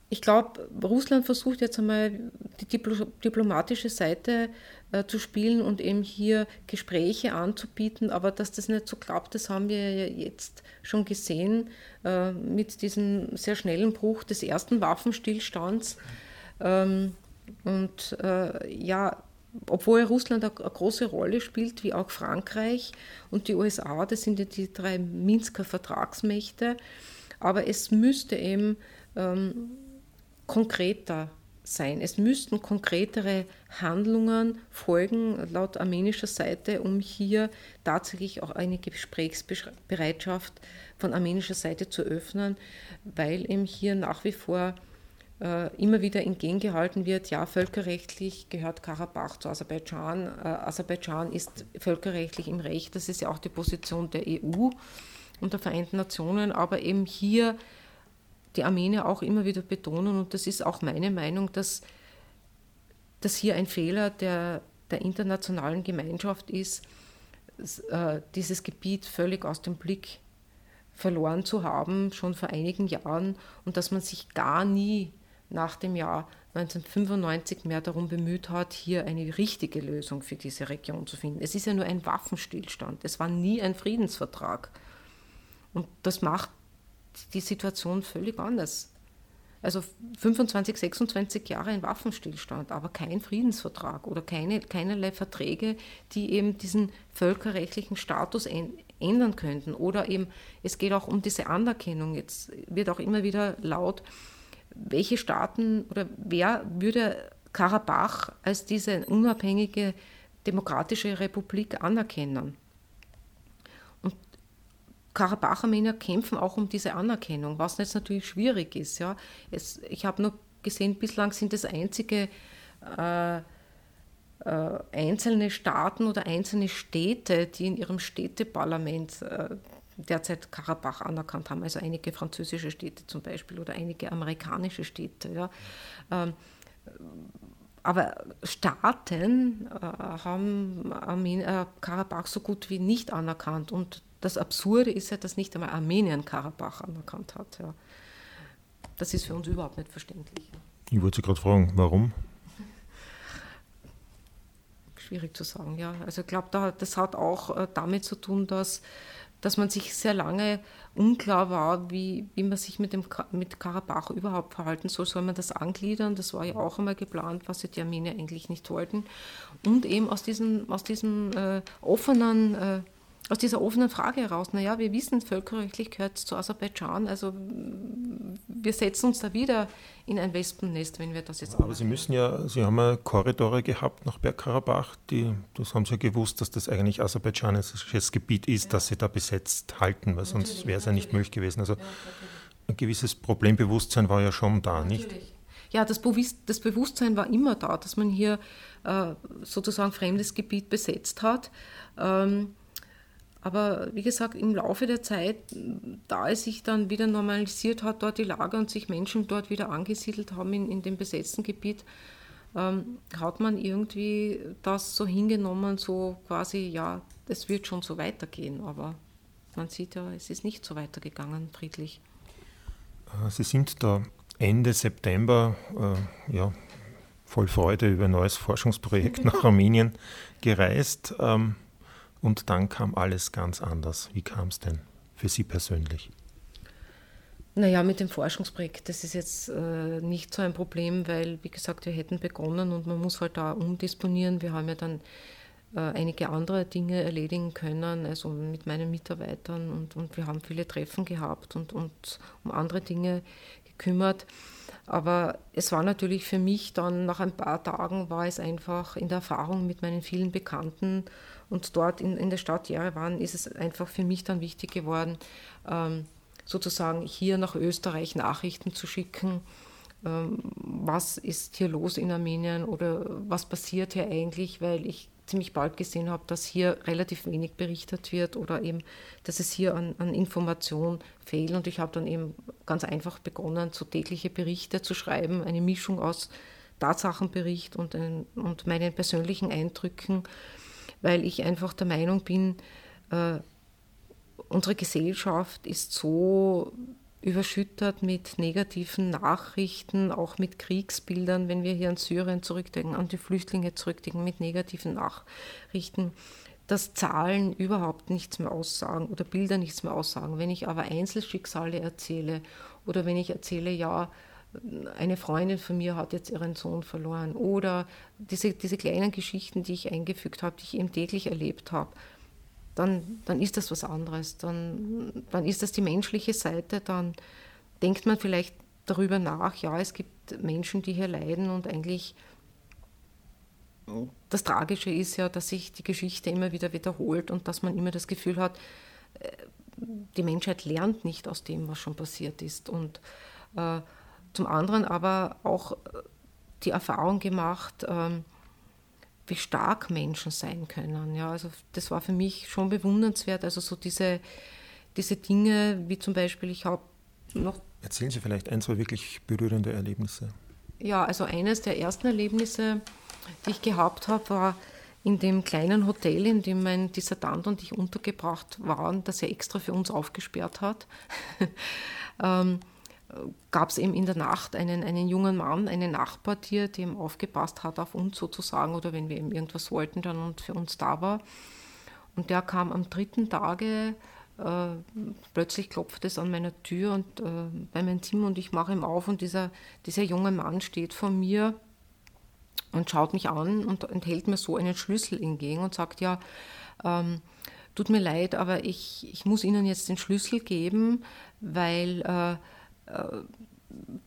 ich glaube, Russland versucht jetzt einmal die diplomatische Seite äh, zu spielen und eben hier Gespräche anzubieten, aber dass das nicht so klappt, das haben wir ja jetzt schon gesehen äh, mit diesem sehr schnellen Bruch des ersten Waffenstillstands. Ähm, und äh, ja, obwohl Russland eine, große Rolle spielt, wie auch Frankreich und die USA, das sind ja die drei Minsker Vertragsmächte, aber es müsste eben ähm, konkreter sein. Es müssten konkretere Handlungen folgen laut armenischer Seite, um hier tatsächlich auch eine Gesprächsbereitschaft von armenischer Seite zu öffnen, weil eben hier nach wie vor äh, immer wieder entgegengehalten wird, ja, völkerrechtlich gehört Karabach zu Aserbaidschan. Äh, Aserbaidschan ist völkerrechtlich im Recht, das ist ja auch die Position der EU und der Vereinten Nationen, aber eben hier die Armenier auch immer wieder betonen, und das ist auch meine Meinung, dass, dass hier ein Fehler der, der internationalen Gemeinschaft ist, äh, dieses Gebiet völlig aus dem Blick verloren zu haben, schon vor einigen Jahren, und dass man sich gar nie nach dem Jahr 1995 mehr darum bemüht hat, hier eine richtige Lösung für diese Region zu finden. Es ist ja nur ein Waffenstillstand, es war nie ein Friedensvertrag. Und das macht die Situation völlig anders. Also 25, 26 Jahre ein Waffenstillstand, aber kein Friedensvertrag oder keine, keinerlei Verträge, die eben diesen völkerrechtlichen Status ändern könnten. Oder eben, es geht auch um diese Anerkennung. Jetzt wird auch immer wieder laut, welche Staaten oder wer würde Karabach als diese unabhängige demokratische Republik anerkennen? Karabach-Armenier kämpfen auch um diese Anerkennung, was jetzt natürlich schwierig ist. Ja. Es, ich habe nur gesehen, bislang sind es einzige äh, äh, einzelne Staaten oder einzelne Städte, die in ihrem Städteparlament äh, derzeit Karabach anerkannt haben, also einige französische Städte zum Beispiel oder einige amerikanische Städte. Ja. Ähm, aber Staaten äh, haben Armen äh, Karabach so gut wie nicht anerkannt und das Absurde ist ja, dass nicht einmal Armenien Karabach anerkannt hat. Ja. Das ist für uns überhaupt nicht verständlich. Ich wollte Sie gerade fragen, warum? Schwierig zu sagen, ja. Also ich glaube, da, das hat auch äh, damit zu tun, dass, dass man sich sehr lange unklar war, wie, wie man sich mit, dem, mit Karabach überhaupt verhalten soll. Soll man das angliedern? Das war ja auch einmal geplant, was die Armenier eigentlich nicht wollten. Und eben aus diesem, aus diesem äh, offenen äh, aus dieser offenen Frage heraus, naja, wir wissen, völkerrechtlich gehört es zu Aserbaidschan, also wir setzen uns da wieder in ein Wespennest, wenn wir das jetzt Aber Sie müssen ja, Sie haben ja Korridore gehabt nach Bergkarabach, die, das haben Sie ja gewusst, dass das eigentlich aserbaidschanisches Gebiet ist, ja. das Sie da besetzt halten, weil sonst wäre es ja nicht möglich gewesen. Also ein gewisses Problembewusstsein war ja schon da, natürlich. nicht? Ja, das, das Bewusstsein war immer da, dass man hier äh, sozusagen fremdes Gebiet besetzt hat. Ähm, aber wie gesagt, im Laufe der Zeit, da es sich dann wieder normalisiert hat, dort die Lage und sich Menschen dort wieder angesiedelt haben in, in dem besetzten Gebiet, ähm, hat man irgendwie das so hingenommen, so quasi, ja, es wird schon so weitergehen. Aber man sieht ja, es ist nicht so weitergegangen, friedlich. Äh, Sie sind da Ende September äh, ja, voll Freude über ein neues Forschungsprojekt nach Armenien gereist. Ähm, und dann kam alles ganz anders. Wie kam es denn für Sie persönlich? Naja, mit dem Forschungsprojekt, das ist jetzt äh, nicht so ein Problem, weil, wie gesagt, wir hätten begonnen und man muss halt da umdisponieren. Wir haben ja dann äh, einige andere Dinge erledigen können, also mit meinen Mitarbeitern und, und wir haben viele Treffen gehabt und, und um andere Dinge gekümmert. Aber es war natürlich für mich dann nach ein paar Tagen, war es einfach in der Erfahrung mit meinen vielen Bekannten und dort in, in der Stadt Jerewan ist es einfach für mich dann wichtig geworden, ähm, sozusagen hier nach Österreich Nachrichten zu schicken. Ähm, was ist hier los in Armenien oder was passiert hier eigentlich, weil ich ziemlich bald gesehen habe, dass hier relativ wenig berichtet wird oder eben, dass es hier an, an Information fehlt. Und ich habe dann eben ganz einfach begonnen, so tägliche Berichte zu schreiben, eine Mischung aus Tatsachenbericht und, ein, und meinen persönlichen Eindrücken weil ich einfach der Meinung bin, äh, unsere Gesellschaft ist so überschüttet mit negativen Nachrichten, auch mit Kriegsbildern, wenn wir hier an Syrien zurückdenken, an die Flüchtlinge zurückdenken, mit negativen Nachrichten, dass Zahlen überhaupt nichts mehr aussagen oder Bilder nichts mehr aussagen. Wenn ich aber Einzelschicksale erzähle oder wenn ich erzähle, ja, eine Freundin von mir hat jetzt ihren Sohn verloren oder diese, diese kleinen Geschichten, die ich eingefügt habe, die ich eben täglich erlebt habe, dann, dann ist das was anderes. Dann, dann ist das die menschliche Seite, dann denkt man vielleicht darüber nach, ja, es gibt Menschen, die hier leiden und eigentlich das Tragische ist ja, dass sich die Geschichte immer wieder wiederholt und dass man immer das Gefühl hat, äh, die Menschheit lernt nicht aus dem, was schon passiert ist. Und äh, zum anderen aber auch die Erfahrung gemacht, ähm, wie stark Menschen sein können. Ja, also das war für mich schon bewundernswert. Also so diese, diese Dinge, wie zum Beispiel, ich habe noch. Erzählen Sie vielleicht ein, zwei wirklich berührende Erlebnisse. Ja, also eines der ersten Erlebnisse, die ich gehabt habe, war in dem kleinen Hotel, in dem mein Dissertant und ich untergebracht waren, das er extra für uns aufgesperrt hat. ähm, gab es eben in der Nacht einen, einen jungen Mann, einen Nachbar, der dem aufgepasst hat auf uns sozusagen oder wenn wir eben irgendwas wollten dann und für uns da war. Und der kam am dritten Tage, äh, plötzlich klopft es an meiner Tür und äh, bei meinem Zimmer und ich mache ihm auf und dieser, dieser junge Mann steht vor mir und schaut mich an und enthält mir so einen Schlüssel entgegen und sagt, ja, ähm, tut mir leid, aber ich, ich muss Ihnen jetzt den Schlüssel geben, weil äh,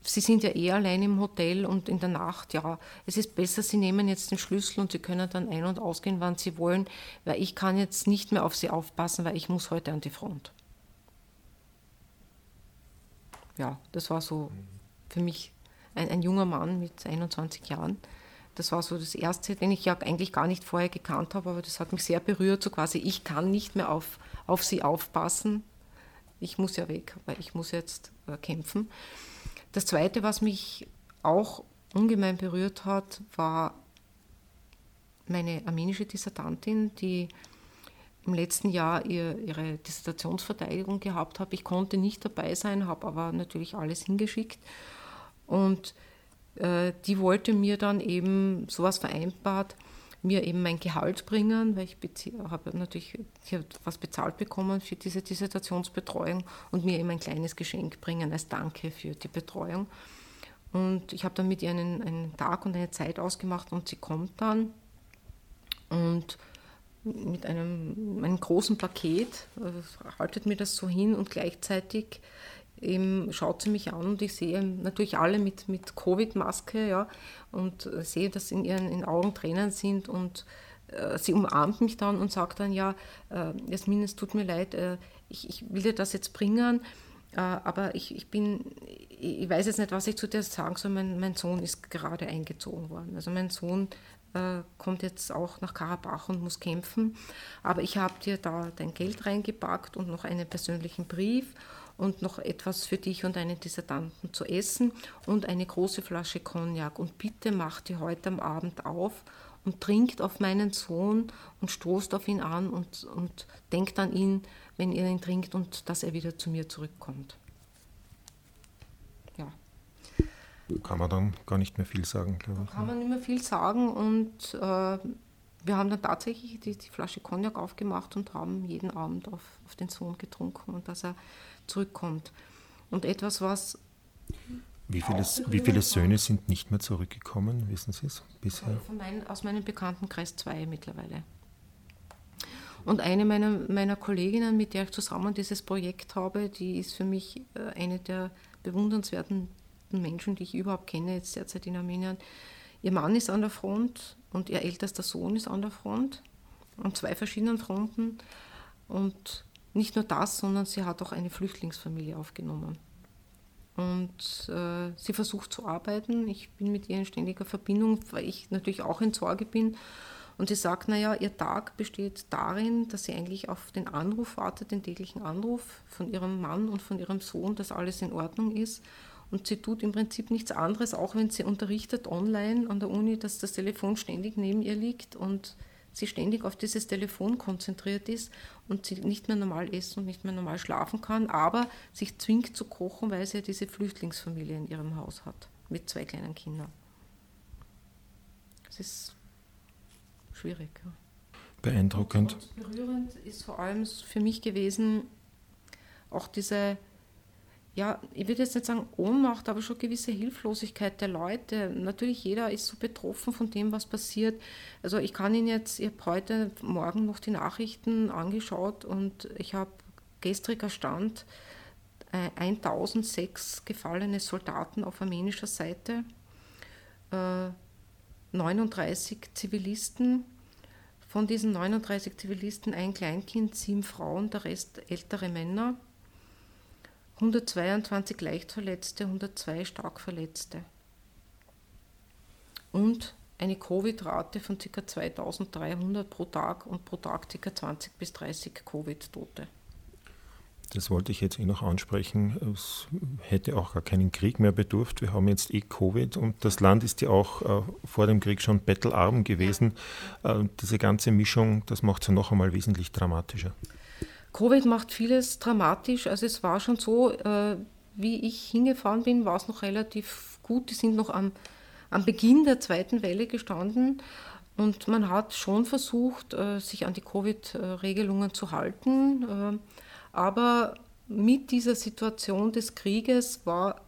Sie sind ja eh allein im Hotel und in der Nacht, ja, es ist besser, Sie nehmen jetzt den Schlüssel und Sie können dann ein- und ausgehen, wann Sie wollen, weil ich kann jetzt nicht mehr auf Sie aufpassen, weil ich muss heute an die Front. Ja, das war so für mich ein, ein junger Mann mit 21 Jahren. Das war so das Erste, den ich ja eigentlich gar nicht vorher gekannt habe, aber das hat mich sehr berührt, so quasi, ich kann nicht mehr auf, auf Sie aufpassen, ich muss ja weg, weil ich muss jetzt äh, kämpfen. Das Zweite, was mich auch ungemein berührt hat, war meine armenische Dissertantin, die im letzten Jahr ihr, ihre Dissertationsverteidigung gehabt hat. Ich konnte nicht dabei sein, habe aber natürlich alles hingeschickt. Und äh, die wollte mir dann eben sowas vereinbart, mir eben mein Gehalt bringen, weil ich habe natürlich ich was bezahlt bekommen für diese Dissertationsbetreuung und mir eben ein kleines Geschenk bringen als Danke für die Betreuung. Und ich habe dann mit ihr einen, einen Tag und eine Zeit ausgemacht und sie kommt dann und mit einem, einem großen Paket äh, haltet mir das so hin und gleichzeitig eben schaut sie mich an und ich sehe natürlich alle mit, mit Covid-Maske, ja, und sehe, dass in ihren in Augen Tränen sind und äh, sie umarmt mich dann und sagt dann, ja, äh, Jasmin, es tut mir leid, äh, ich, ich will dir das jetzt bringen, äh, aber ich, ich bin, ich weiß jetzt nicht, was ich zu dir sagen soll, mein, mein Sohn ist gerade eingezogen worden. Also mein Sohn äh, kommt jetzt auch nach Karabach und muss kämpfen, aber ich habe dir da dein Geld reingepackt und noch einen persönlichen Brief und noch etwas für dich und einen Dissertanten zu essen und eine große Flasche Cognac. Und bitte macht die heute am Abend auf und trinkt auf meinen Sohn und stoßt auf ihn an und, und denkt an ihn, wenn ihr ihn trinkt und dass er wieder zu mir zurückkommt. Ja. Kann man dann gar nicht mehr viel sagen, glaube ich. Kann man nicht mehr viel sagen und äh, wir haben dann tatsächlich die, die, Flasche Cognac aufgemacht und haben jeden Abend auf, auf den Sohn getrunken und dass er zurückkommt. Und etwas, was. Wie viele, wie viele Söhne sind nicht mehr zurückgekommen, wissen Sie es bisher? Mein, aus meinem Bekanntenkreis zwei mittlerweile. Und eine meiner, meiner Kolleginnen, mit der ich zusammen dieses Projekt habe, die ist für mich äh, eine der bewundernswerten Menschen, die ich überhaupt kenne, jetzt derzeit in Armenien. Ihr Mann ist an der Front und ihr ältester Sohn ist an der Front, an zwei verschiedenen Fronten. Und nicht nur das, sondern sie hat auch eine Flüchtlingsfamilie aufgenommen. Und äh, sie versucht zu arbeiten. Ich bin mit ihr in ständiger Verbindung, weil ich natürlich auch in Sorge bin. Und sie sagt, naja, ihr Tag besteht darin, dass sie eigentlich auf den Anruf wartet, den täglichen Anruf von ihrem Mann und von ihrem Sohn, dass alles in Ordnung ist. Und sie tut im Prinzip nichts anderes, auch wenn sie unterrichtet online an der Uni, dass das Telefon ständig neben ihr liegt und sie ständig auf dieses Telefon konzentriert ist und sie nicht mehr normal essen und nicht mehr normal schlafen kann, aber sich zwingt zu kochen, weil sie ja diese Flüchtlingsfamilie in ihrem Haus hat mit zwei kleinen Kindern. Es ist schwierig. Ja. Beeindruckend. Und berührend ist vor allem für mich gewesen auch diese ja, ich würde jetzt nicht sagen Ohnmacht, aber schon gewisse Hilflosigkeit der Leute. Natürlich, jeder ist so betroffen von dem, was passiert. Also ich kann Ihnen jetzt, ich habe heute Morgen noch die Nachrichten angeschaut und ich habe gestriger Stand äh, 1006 gefallene Soldaten auf armenischer Seite, äh, 39 Zivilisten, von diesen 39 Zivilisten ein Kleinkind, sieben Frauen, der Rest ältere Männer. 122 Leichtverletzte, 102 Starkverletzte. Und eine Covid-Rate von ca. 2300 pro Tag und pro Tag ca. 20 bis 30 Covid-Tote. Das wollte ich jetzt eh noch ansprechen. Es hätte auch gar keinen Krieg mehr bedurft. Wir haben jetzt eh Covid und das Land ist ja auch äh, vor dem Krieg schon bettelarm gewesen. Äh, diese ganze Mischung, das macht es ja noch einmal wesentlich dramatischer. Covid macht vieles dramatisch. Also es war schon so, äh, wie ich hingefahren bin, war es noch relativ gut. Die sind noch am, am Beginn der zweiten Welle gestanden. Und man hat schon versucht, äh, sich an die Covid-Regelungen zu halten. Äh, aber mit dieser Situation des Krieges war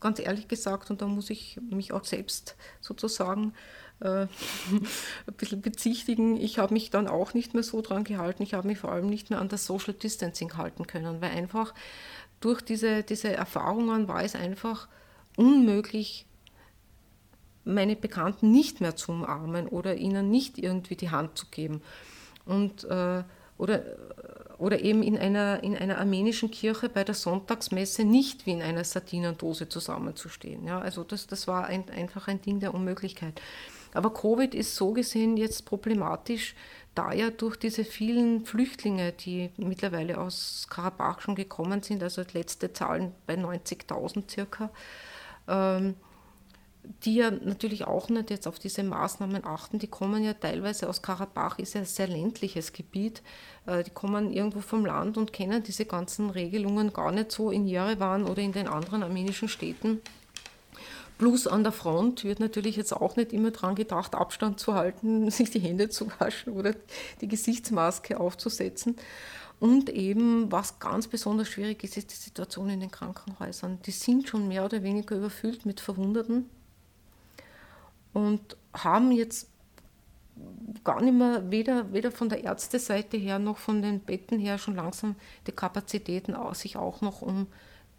ganz ehrlich gesagt, und da muss ich mich auch selbst sozusagen äh, ein bisschen bezichtigen, ich habe mich dann auch nicht mehr so dran gehalten. Ich habe mich vor allem nicht mehr an das Social Distancing halten können, weil einfach durch diese, diese Erfahrungen war es einfach unmöglich, meine Bekannten nicht mehr zu umarmen oder ihnen nicht irgendwie die Hand zu geben. Und, äh, oder oder eben in einer, in einer armenischen Kirche bei der Sonntagsmesse nicht wie in einer Sardinendose zusammenzustehen. Ja, also das, das war ein, einfach ein Ding der Unmöglichkeit. Aber Covid ist so gesehen jetzt problematisch, da ja durch diese vielen Flüchtlinge, die mittlerweile aus Karabach schon gekommen sind, also letzte Zahlen bei 90.000 circa, ähm, die ja natürlich auch nicht jetzt auf diese Maßnahmen achten, die kommen ja teilweise aus Karabach, ist ja ein sehr ländliches Gebiet, äh, die kommen irgendwo vom Land und kennen diese ganzen Regelungen gar nicht so in Jerewan oder in den anderen armenischen Städten. Plus an der Front wird natürlich jetzt auch nicht immer daran gedacht, Abstand zu halten, sich die Hände zu waschen oder die Gesichtsmaske aufzusetzen. Und eben, was ganz besonders schwierig ist, ist die Situation in den Krankenhäusern. Die sind schon mehr oder weniger überfüllt mit Verwundeten und haben jetzt gar nicht mehr, weder, weder von der Ärzteseite her noch von den Betten her schon langsam die Kapazitäten, sich auch noch um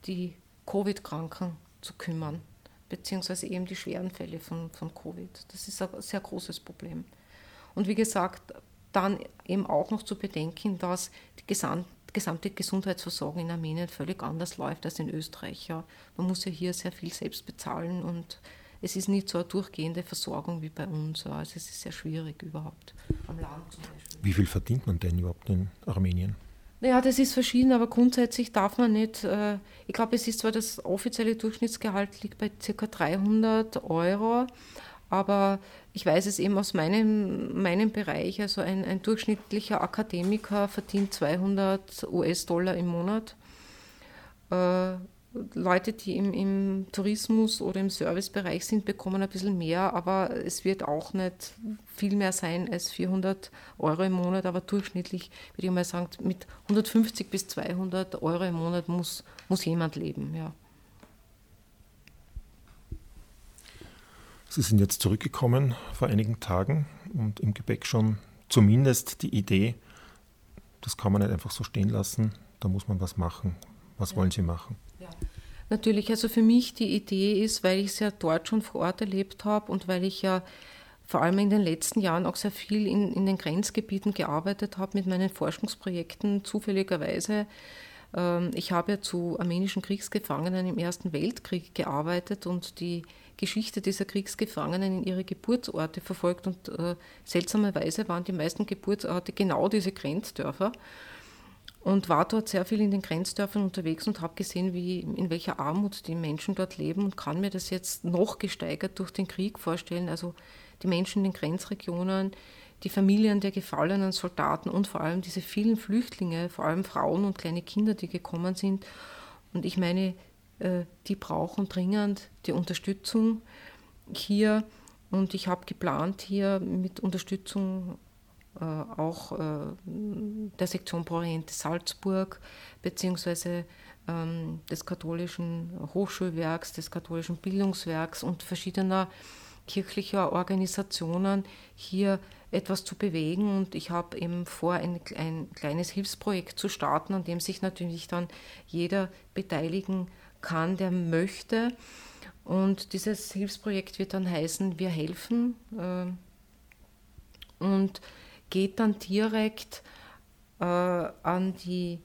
die Covid-Kranken zu kümmern, beziehungsweise eben die schweren Fälle von, von Covid. Das ist ein sehr großes Problem. Und wie gesagt, dann eben auch noch zu bedenken, dass die gesamte Gesundheitsversorgung in Armenien völlig anders läuft als in Österreich. Ja. Man muss ja hier sehr viel selbst bezahlen und es ist nicht so eine durchgehende Versorgung wie bei uns. Also es ist sehr schwierig überhaupt am Land zum Beispiel. Wie viel verdient man denn überhaupt in Armenien? Naja, das ist verschieden, aber grundsätzlich darf man nicht, äh, ich glaube, es ist zwar das offizielle Durchschnittsgehalt liegt bei ca. 300 Euro, aber ich weiß es eben aus meinem, meinem Bereich, also ein, ein durchschnittlicher Akademiker verdient 200 US-Dollar im Monat. Äh, Leute, die im, im, Tourismus oder im Servicebereich sind, bekommen ein bisschen mehr, aber es wird auch nicht viel mehr sein als 400 Euro im Monat, aber durchschnittlich würde ich mal sagen, mit 150 bis 200 Euro im Monat muss, muss jemand leben. Ja. Sie sind jetzt zurückgekommen vor einigen Tagen und im Gepäck schon zumindest die Idee, das kann man nicht einfach so stehen lassen, da muss man was machen. Was ja. wollen Sie machen? Natürlich, also für mich die Idee ist, weil ich es ja dort schon vor Ort erlebt habe und weil ich ja vor allem in den letzten Jahren auch sehr viel in, in den Grenzgebieten gearbeitet habe mit meinen Forschungsprojekten, zufälligerweise. Ähm, ich habe ja zu armenischen Kriegsgefangenen im Ersten Weltkrieg gearbeitet und die Geschichte dieser Kriegsgefangenen in ihre Geburtsorte verfolgt und äh, seltsamerweise waren die meisten Geburtsorte genau diese Grenzdörfer und war dort sehr viel in den Grenzdörfern unterwegs und habe gesehen, wie, in welcher Armut die Menschen dort leben und kann mir das jetzt noch gesteigert durch den Krieg vorstellen. Also die Menschen in den Grenzregionen, die Familien der gefallenen Soldaten und vor allem diese vielen Flüchtlinge, vor allem Frauen und kleine Kinder, die gekommen sind. Und ich meine, äh, die brauchen dringend die Unterstützung hier. Und ich habe geplant, hier mit Unterstützung auch äh, der Sektion Pro Oriente Salzburg beziehungsweise ähm, des katholischen Hochschulwerks, des katholischen Bildungswerks und verschiedener kirchlicher Organisationen hier etwas zu bewegen. Und ich habe eben vor, ein, ein kleines Hilfsprojekt zu starten, an dem sich natürlich dann jeder beteiligen kann, der möchte. Und dieses Hilfsprojekt wird dann heißen, wir helfen. Äh, und geht dann direkt äh, an die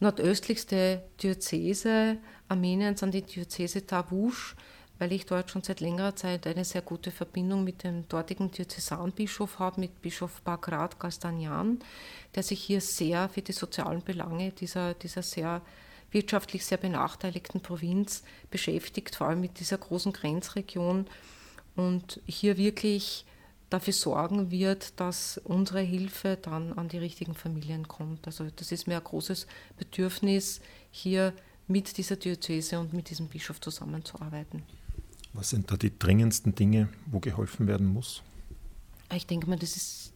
nordöstlichste Diözese Armeniens an die Diözese Tavush, weil ich dort schon seit längerer Zeit eine sehr gute Verbindung mit dem dortigen Diözesanbischof habe, mit Bischof Bagrat Gastanyan, der sich hier sehr für die sozialen Belange dieser, dieser sehr wirtschaftlich sehr benachteiligten Provinz beschäftigt, vor allem mit dieser großen Grenzregion. Und hier wirklich dafür sorgen wird, dass unsere Hilfe dann an die richtigen Familien kommt. Also das ist mir ein großes Bedürfnis, hier mit dieser Diözese und mit diesem Bischof zusammenzuarbeiten. Was sind da die dringendsten Dinge, wo geholfen werden muss? Ich denke mal, das ist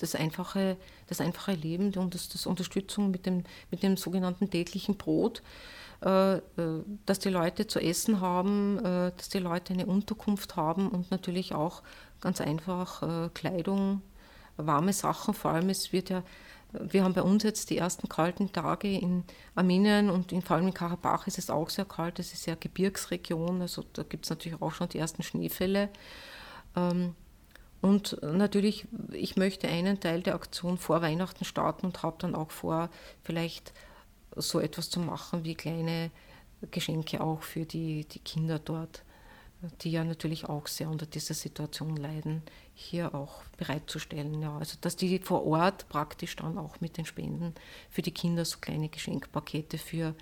das einfache, das einfache Leben und das, das Unterstützung mit dem, mit dem sogenannten täglichen Brot, äh, äh, dass die Leute zu essen haben, äh, dass die Leute eine Unterkunft haben und natürlich auch ganz einfach Kleidung, warme Sachen. Vor allem, es wird ja, wir haben bei uns jetzt die ersten kalten Tage in Armenien und in, vor allem in Karabach ist es auch sehr kalt, es ist ja Gebirgsregion, also da gibt es natürlich auch schon die ersten Schneefälle. Ähm, und natürlich, ich möchte einen Teil der Aktion vor Weihnachten starten und habe dann auch vor, vielleicht so etwas zu machen wie kleine Geschenke auch für die, die Kinder dort, die ja natürlich auch sehr unter dieser Situation leiden, hier auch bereitzustellen. Ja, also dass die vor Ort praktisch dann auch mit den Spenden für die Kinder so kleine Geschenkpakete für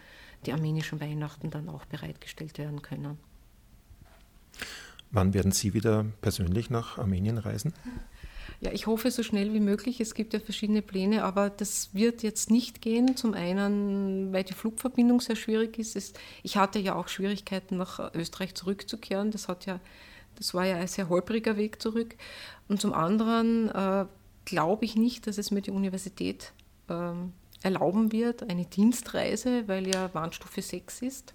die armenischen Weihnachten dann auch bereitgestellt werden können. Wann werden Sie wieder persönlich nach Armenien reisen? Ja, ich hoffe so schnell wie möglich. Es gibt ja verschiedene Pläne, aber das wird jetzt nicht gehen. Zum einen, weil die Flugverbindung sehr schwierig ist. Ich hatte ja auch Schwierigkeiten, nach Österreich zurückzukehren. Das, hat ja, das war ja ein sehr holpriger Weg zurück. Und zum anderen äh, glaube ich nicht, dass es mir die Universität äh, erlauben wird, eine Dienstreise, weil ja Warnstufe 6 ist.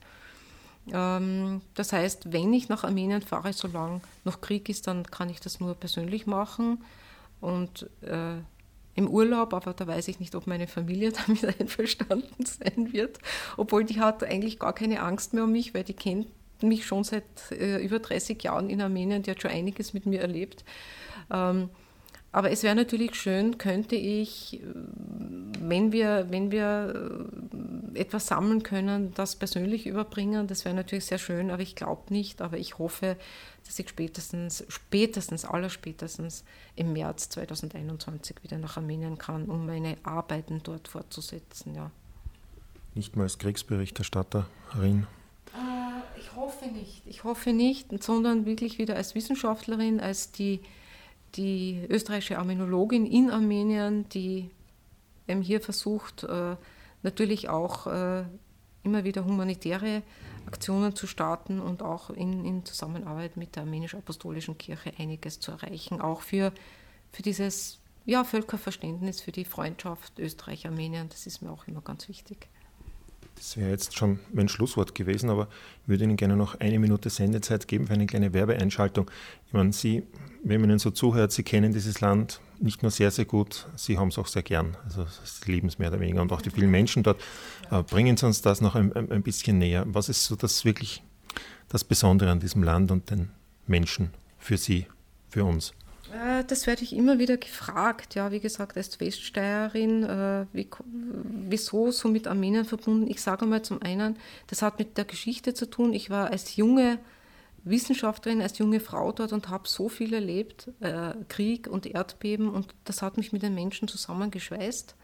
Ähm, das heißt, wenn ich nach Armenien fahre, solange noch Krieg ist, dann kann ich das nur persönlich machen und äh, im Urlaub, aber da weiß ich nicht, ob meine Familie damit einverstanden sein wird, obwohl die hat eigentlich gar keine Angst mehr um mich, weil die kennt mich schon seit äh, über 30 Jahren in Armenien, die hat schon einiges mit mir erlebt. Ähm, aber es wäre natürlich schön, könnte ich, wenn wir, wenn wir äh, etwas sammeln können, das persönlich überbringen. Das wäre natürlich sehr schön, aber ich glaube nicht. Aber ich hoffe, dass ich spätestens, spätestens, allerspätestens im März 2021 wieder nach Armenien kann, um meine Arbeiten dort fortzusetzen. Ja. Nicht mal als Kriegsberichterstatterin? Äh, ich hoffe nicht. Ich hoffe nicht, sondern wirklich wieder als Wissenschaftlerin, als die die österreichische Armenologin in Armenien, die eben hier versucht, äh, natürlich auch äh, immer wieder humanitäre Aktionen zu starten und auch in, in Zusammenarbeit mit der armenisch-apostolischen Kirche einiges zu erreichen, auch für, für dieses ja, Völkerverständnis, für die Freundschaft Österreich-Armenien. Das ist mir auch immer ganz wichtig. Das wäre jetzt schon mein Schlusswort gewesen, aber ich würde Ihnen gerne noch eine Minute Sendezeit geben für eine kleine Werbeeinschaltung. Ich meine, Sie, wenn man Ihnen so zuhört, Sie kennen dieses Land nicht nur sehr, sehr gut, Sie haben es auch sehr gern. Also Sie lieben es mehr oder weniger und auch die vielen Menschen dort. Ja. Bringen Sie uns das noch ein, ein bisschen näher. Was ist so das wirklich das Besondere an diesem Land und den Menschen für Sie, für uns? Äh, das werde ich immer wieder gefragt. Ja, wie gesagt, als Weststeirerin, äh, wie, wieso so mit Armenien verbunden? Ich sage mal zum einen, das hat mit der Geschichte zu tun. Ich war als junge Wissenschaftlerin, als junge Frau dort und habe so viel erlebt, äh, Krieg und Erdbeben, und das hat mich mit den Menschen zusammengeschweißt.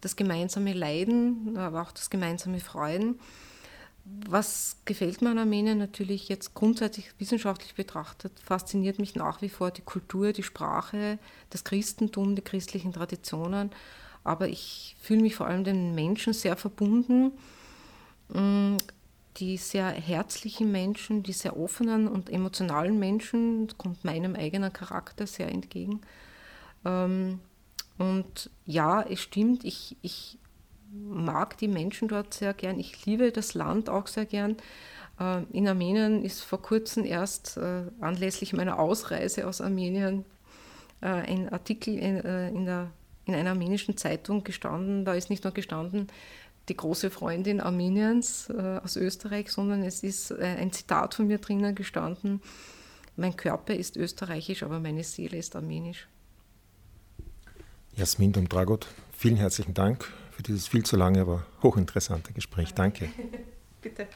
Das gemeinsame Leiden, aber auch das gemeinsame Freuen. Was gefällt mir an Armenien natürlich jetzt grundsätzlich wissenschaftlich betrachtet, fasziniert mich nach wie vor die Kultur, die Sprache, das Christentum, die christlichen Traditionen. Aber ich fühle mich vor allem den Menschen sehr verbunden. Mm, die sehr herzlichen Menschen, die sehr offenen und emotionalen Menschen, das kommt meinem eigenen Charakter sehr entgegen. Ähm, und ja, es stimmt, ich, ich mag die Menschen dort sehr gern. Ich liebe das Land auch sehr gern. Äh, in Armenien ist vor kurzem erst äh, anlässlich meiner Ausreise aus Armenien äh, ein Artikel in, in, der, in einer armenischen Zeitung gestanden. Da ist nicht nur gestanden, die große Freundin Armeniens aus Österreich, sondern es ist ein Zitat von mir drinnen gestanden. Mein Körper ist österreichisch, aber meine Seele ist armenisch. Jasmin Domdragot, vielen herzlichen Dank für dieses viel zu lange, aber hochinteressante Gespräch. Danke. Bitte.